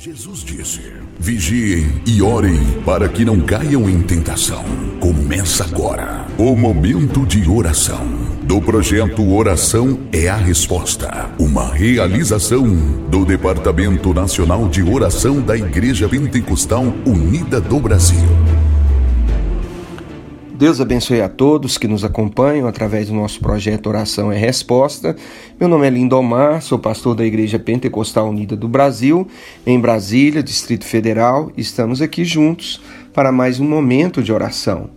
Jesus disse: Vigiem e orem para que não caiam em tentação. Começa agora o momento de oração do projeto Oração é a Resposta, uma realização do Departamento Nacional de Oração da Igreja Pentecostal Unida do Brasil. Deus abençoe a todos que nos acompanham através do nosso projeto Oração é Resposta. Meu nome é Lindomar, sou pastor da Igreja Pentecostal Unida do Brasil, em Brasília, Distrito Federal. Estamos aqui juntos para mais um momento de oração.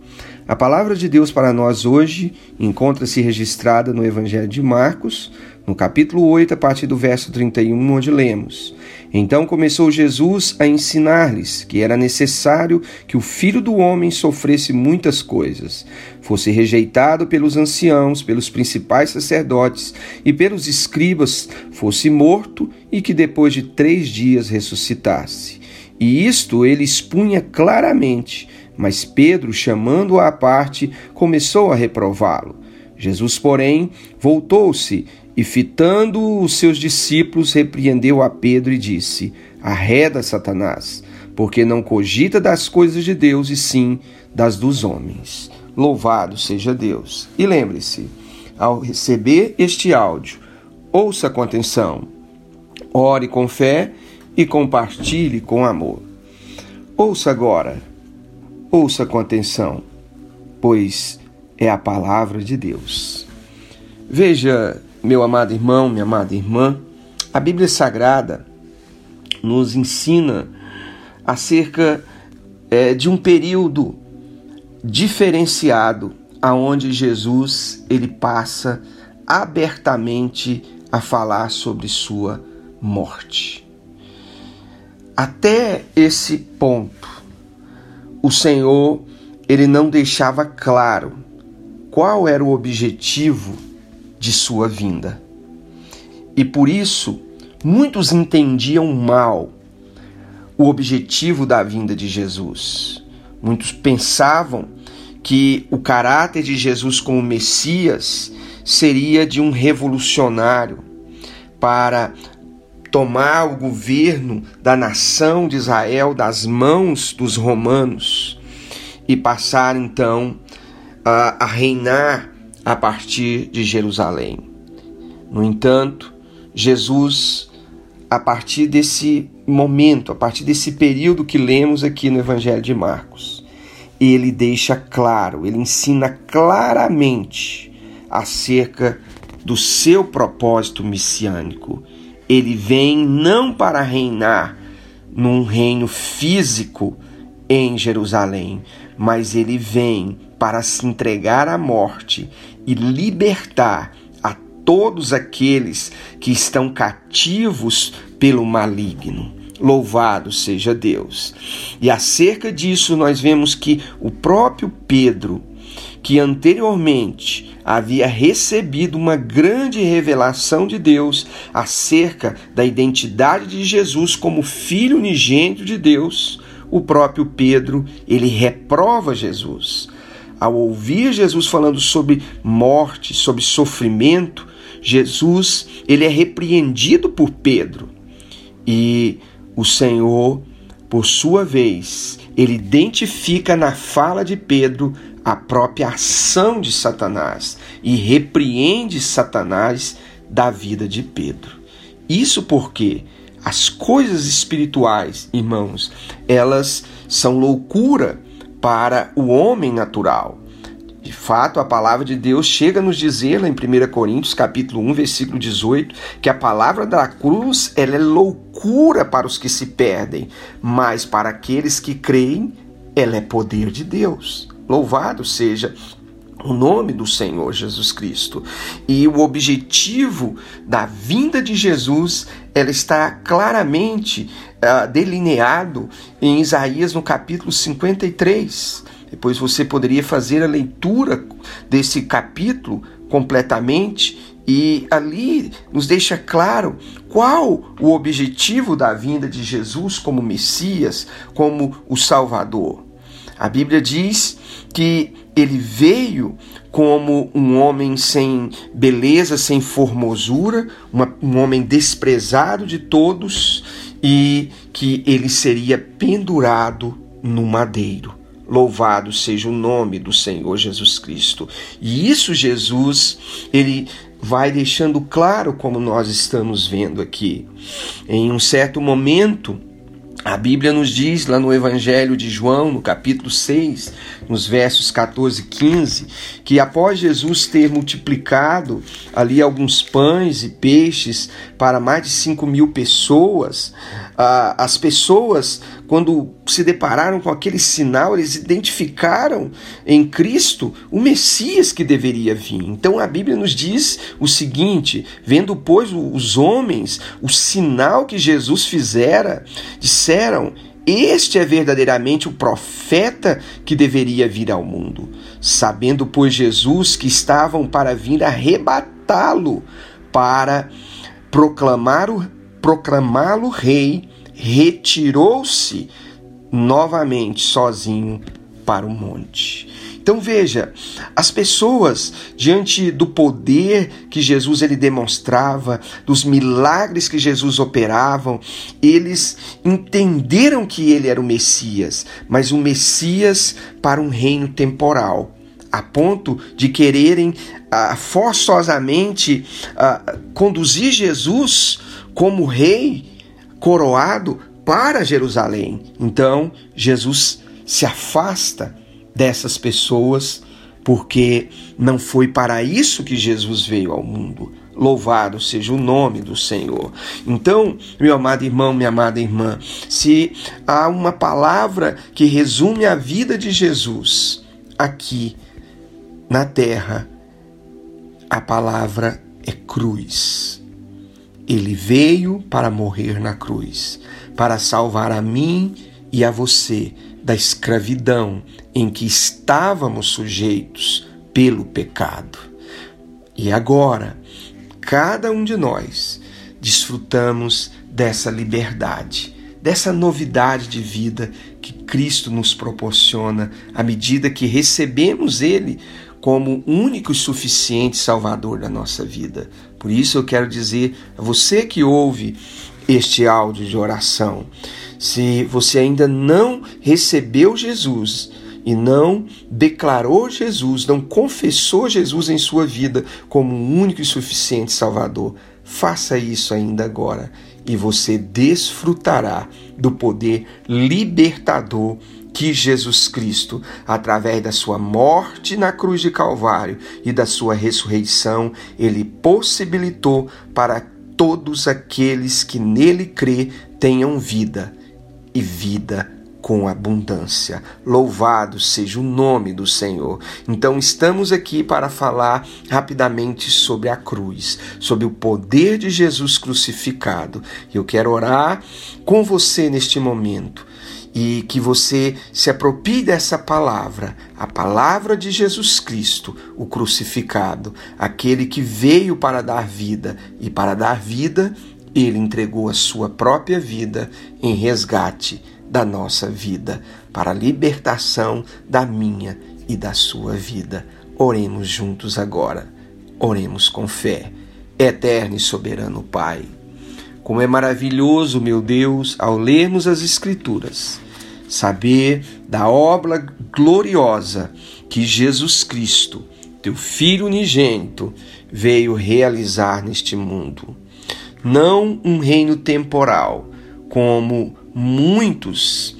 A palavra de Deus para nós hoje encontra-se registrada no Evangelho de Marcos, no capítulo 8, a partir do verso 31, onde lemos: Então começou Jesus a ensinar-lhes que era necessário que o filho do homem sofresse muitas coisas, fosse rejeitado pelos anciãos, pelos principais sacerdotes e pelos escribas, fosse morto e que depois de três dias ressuscitasse. E isto ele expunha claramente, mas Pedro, chamando-o à parte, começou a reprová-lo. Jesus, porém, voltou-se e, fitando os seus discípulos, repreendeu a Pedro e disse: Arreda, Satanás, porque não cogita das coisas de Deus e sim das dos homens. Louvado seja Deus. E lembre-se, ao receber este áudio, ouça com atenção, ore com fé e compartilhe com amor. Ouça agora, ouça com atenção, pois é a palavra de Deus. Veja meu amado irmão, minha amada irmã, a Bíblia Sagrada nos ensina acerca é, de um período diferenciado aonde Jesus ele passa abertamente a falar sobre sua morte. Até esse ponto, o Senhor ele não deixava claro qual era o objetivo de sua vinda. E por isso, muitos entendiam mal o objetivo da vinda de Jesus. Muitos pensavam que o caráter de Jesus como Messias seria de um revolucionário para tomar o governo da nação de Israel das mãos dos romanos e passar então a, a reinar a partir de Jerusalém. No entanto, Jesus, a partir desse momento, a partir desse período que lemos aqui no Evangelho de Marcos, ele deixa claro, ele ensina claramente acerca do seu propósito messiânico. Ele vem não para reinar num reino físico em Jerusalém, mas ele vem para se entregar à morte e libertar a todos aqueles que estão cativos pelo maligno. Louvado seja Deus. E acerca disso, nós vemos que o próprio Pedro, que anteriormente havia recebido uma grande revelação de Deus acerca da identidade de Jesus como filho unigênito de Deus, o próprio Pedro, ele reprova Jesus ao ouvir Jesus falando sobre morte, sobre sofrimento, Jesus, ele é repreendido por Pedro. E o Senhor, por sua vez, ele identifica na fala de Pedro a própria ação de Satanás e repreende Satanás da vida de Pedro. Isso porque as coisas espirituais, irmãos, elas são loucura para o homem natural. De fato, a palavra de Deus chega a nos dizer lá em 1 Coríntios, capítulo 1, versículo 18, que a palavra da cruz ela é loucura para os que se perdem, mas para aqueles que creem, ela é poder de Deus. Louvado seja o nome do Senhor Jesus Cristo. E o objetivo da vinda de Jesus, ela está claramente uh, delineado em Isaías no capítulo 53. Depois você poderia fazer a leitura desse capítulo completamente e ali nos deixa claro qual o objetivo da vinda de Jesus como Messias, como o Salvador. A Bíblia diz que ele veio como um homem sem beleza, sem formosura, uma, um homem desprezado de todos e que ele seria pendurado no madeiro. Louvado seja o nome do Senhor Jesus Cristo. E isso Jesus, ele vai deixando claro como nós estamos vendo aqui. Em um certo momento, a Bíblia nos diz lá no Evangelho de João, no capítulo 6, nos versos 14 e 15, que após Jesus ter multiplicado ali alguns pães e peixes para mais de 5 mil pessoas, as pessoas, quando se depararam com aquele sinal, eles identificaram em Cristo o Messias que deveria vir. Então a Bíblia nos diz o seguinte: vendo, pois, os homens o sinal que Jesus fizera, disseram este é verdadeiramente o profeta que deveria vir ao mundo. Sabendo, pois, Jesus que estavam para vir arrebatá-lo, para proclamar-o proclamá-lo rei, retirou-se novamente sozinho para o monte. Então veja, as pessoas diante do poder que Jesus ele demonstrava, dos milagres que Jesus operavam, eles entenderam que ele era o Messias, mas um Messias para um reino temporal, a ponto de quererem ah, forçosamente ah, conduzir Jesus como rei coroado para Jerusalém. Então Jesus se afasta dessas pessoas, porque não foi para isso que Jesus veio ao mundo. Louvado seja o nome do Senhor. Então, meu amado irmão, minha amada irmã, se há uma palavra que resume a vida de Jesus aqui na terra, a palavra é cruz. Ele veio para morrer na cruz, para salvar a mim e a você da escravidão em que estávamos sujeitos pelo pecado. E agora, cada um de nós desfrutamos dessa liberdade, dessa novidade de vida que Cristo nos proporciona à medida que recebemos Ele como único e suficiente Salvador da nossa vida. Por isso eu quero dizer a você que ouve este áudio de oração, se você ainda não recebeu Jesus e não declarou Jesus, não confessou Jesus em sua vida como um único e suficiente Salvador, faça isso ainda agora e você desfrutará do poder libertador que Jesus Cristo, através da sua morte na cruz de Calvário e da sua ressurreição, ele possibilitou para todos aqueles que nele crê tenham vida e vida com abundância. Louvado seja o nome do Senhor. Então, estamos aqui para falar rapidamente sobre a cruz, sobre o poder de Jesus crucificado. Eu quero orar com você neste momento e que você se aproprie dessa palavra, a palavra de Jesus Cristo, o crucificado, aquele que veio para dar vida e para dar vida ele entregou a sua própria vida em resgate da nossa vida, para a libertação da minha e da sua vida. Oremos juntos agora. Oremos com fé. Eterno e soberano Pai, como é maravilhoso, meu Deus, ao lermos as Escrituras, saber da obra gloriosa que Jesus Cristo, teu Filho unigênito, veio realizar neste mundo não um reino temporal, como muitos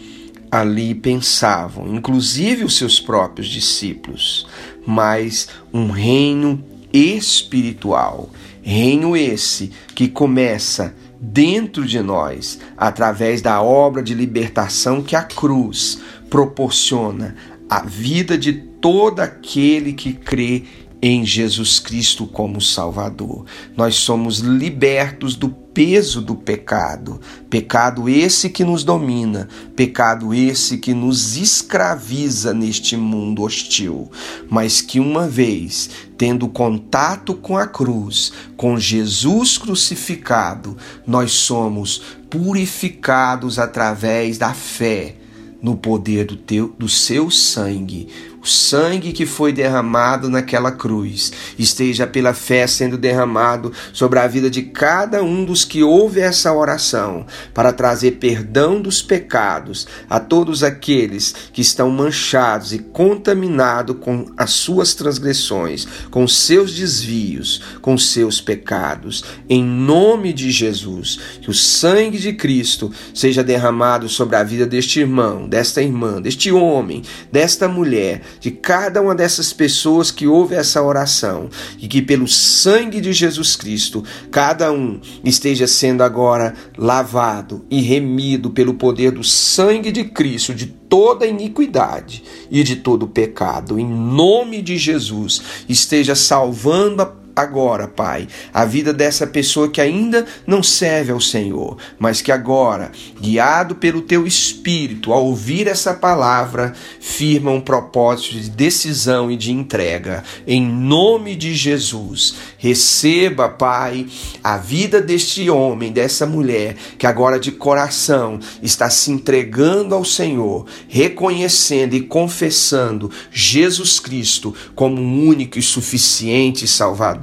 ali pensavam, inclusive os seus próprios discípulos, mas um reino espiritual. Reino esse que começa dentro de nós, através da obra de libertação que a cruz proporciona à vida de todo aquele que crê em Jesus Cristo como Salvador. Nós somos libertos do peso do pecado, pecado esse que nos domina, pecado esse que nos escraviza neste mundo hostil, mas que uma vez tendo contato com a cruz, com Jesus crucificado, nós somos purificados através da fé no poder do, teu, do seu sangue, o sangue que foi derramado naquela cruz esteja pela fé sendo derramado sobre a vida de cada um dos que ouve essa oração, para trazer perdão dos pecados a todos aqueles que estão manchados e contaminados com as suas transgressões, com seus desvios, com seus pecados. Em nome de Jesus, que o sangue de Cristo seja derramado sobre a vida deste irmão, desta irmã, deste homem, desta mulher de cada uma dessas pessoas que ouve essa oração e que pelo sangue de Jesus Cristo cada um esteja sendo agora lavado e remido pelo poder do sangue de Cristo de toda iniquidade e de todo pecado. Em nome de Jesus, esteja salvando a agora, Pai, a vida dessa pessoa que ainda não serve ao Senhor, mas que agora, guiado pelo teu espírito, ao ouvir essa palavra, firma um propósito de decisão e de entrega. Em nome de Jesus, receba, Pai, a vida deste homem, dessa mulher que agora de coração está se entregando ao Senhor, reconhecendo e confessando Jesus Cristo como um único e suficiente Salvador.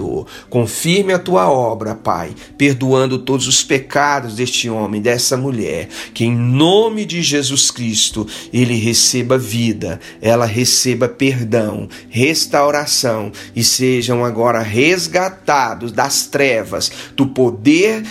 Confirme a tua obra, Pai, perdoando todos os pecados deste homem, dessa mulher, que em nome de Jesus Cristo ele receba vida, ela receba perdão, restauração e sejam agora resgatados das trevas, do poder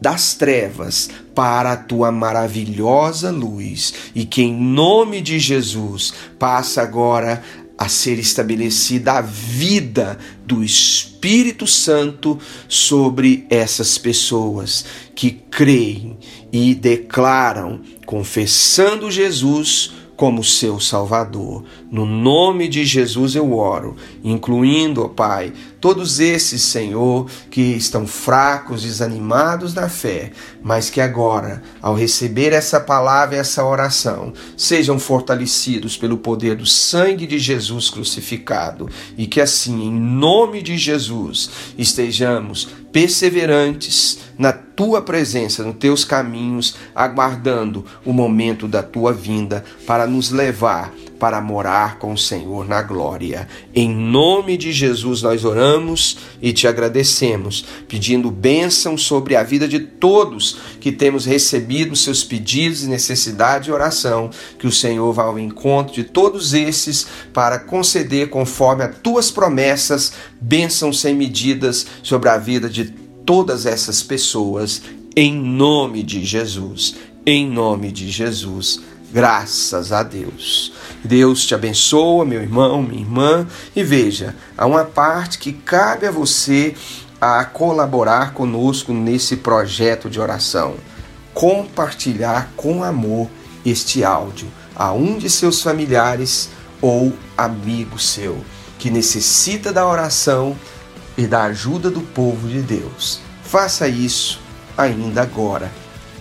das trevas para a tua maravilhosa luz. E que em nome de Jesus passa agora a ser estabelecida a vida do Espírito Santo sobre essas pessoas que creem e declaram, confessando Jesus como seu Salvador. No nome de Jesus eu oro, incluindo, ó Pai, todos esses, Senhor, que estão fracos, desanimados na fé, mas que agora, ao receber essa palavra e essa oração, sejam fortalecidos pelo poder do sangue de Jesus crucificado e que assim, em nome de Jesus, estejamos perseverantes na tua presença, nos teus caminhos, aguardando o momento da tua vinda para nos levar para morar com o Senhor na glória. Em nome de Jesus nós oramos e te agradecemos, pedindo bênção sobre a vida de todos que temos recebido seus pedidos e necessidade de oração, que o Senhor vá ao encontro de todos esses para conceder conforme as tuas promessas, bênçãos sem medidas sobre a vida de todas essas pessoas, em nome de Jesus. Em nome de Jesus. Graças a Deus. Deus te abençoa, meu irmão, minha irmã. E veja, há uma parte que cabe a você a colaborar conosco nesse projeto de oração. Compartilhar com amor este áudio a um de seus familiares ou amigo seu que necessita da oração e da ajuda do povo de Deus. Faça isso ainda agora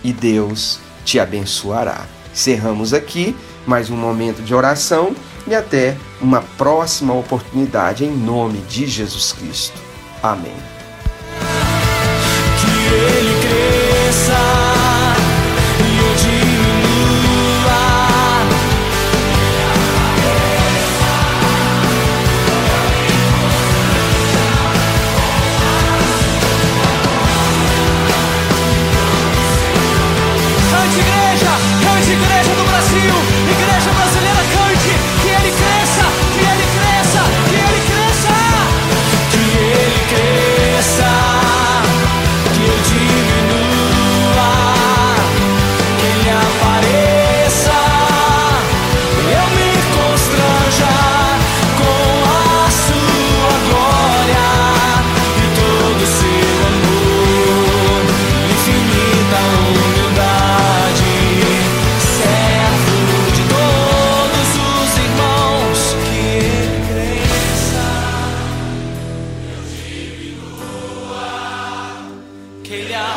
e Deus te abençoará. Cerramos aqui mais um momento de oração e até uma próxima oportunidade em nome de Jesus Cristo. Amém. Kilian.